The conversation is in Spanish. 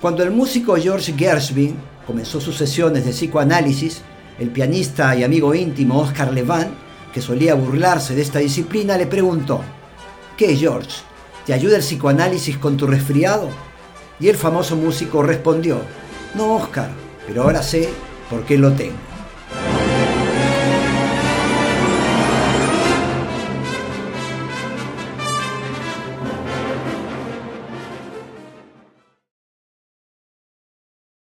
Cuando el músico George Gershwin comenzó sus sesiones de psicoanálisis, el pianista y amigo íntimo Oscar Levant, que solía burlarse de esta disciplina, le preguntó, ¿qué George? ¿Te ayuda el psicoanálisis con tu resfriado? Y el famoso músico respondió, no Oscar, pero ahora sé por qué lo tengo.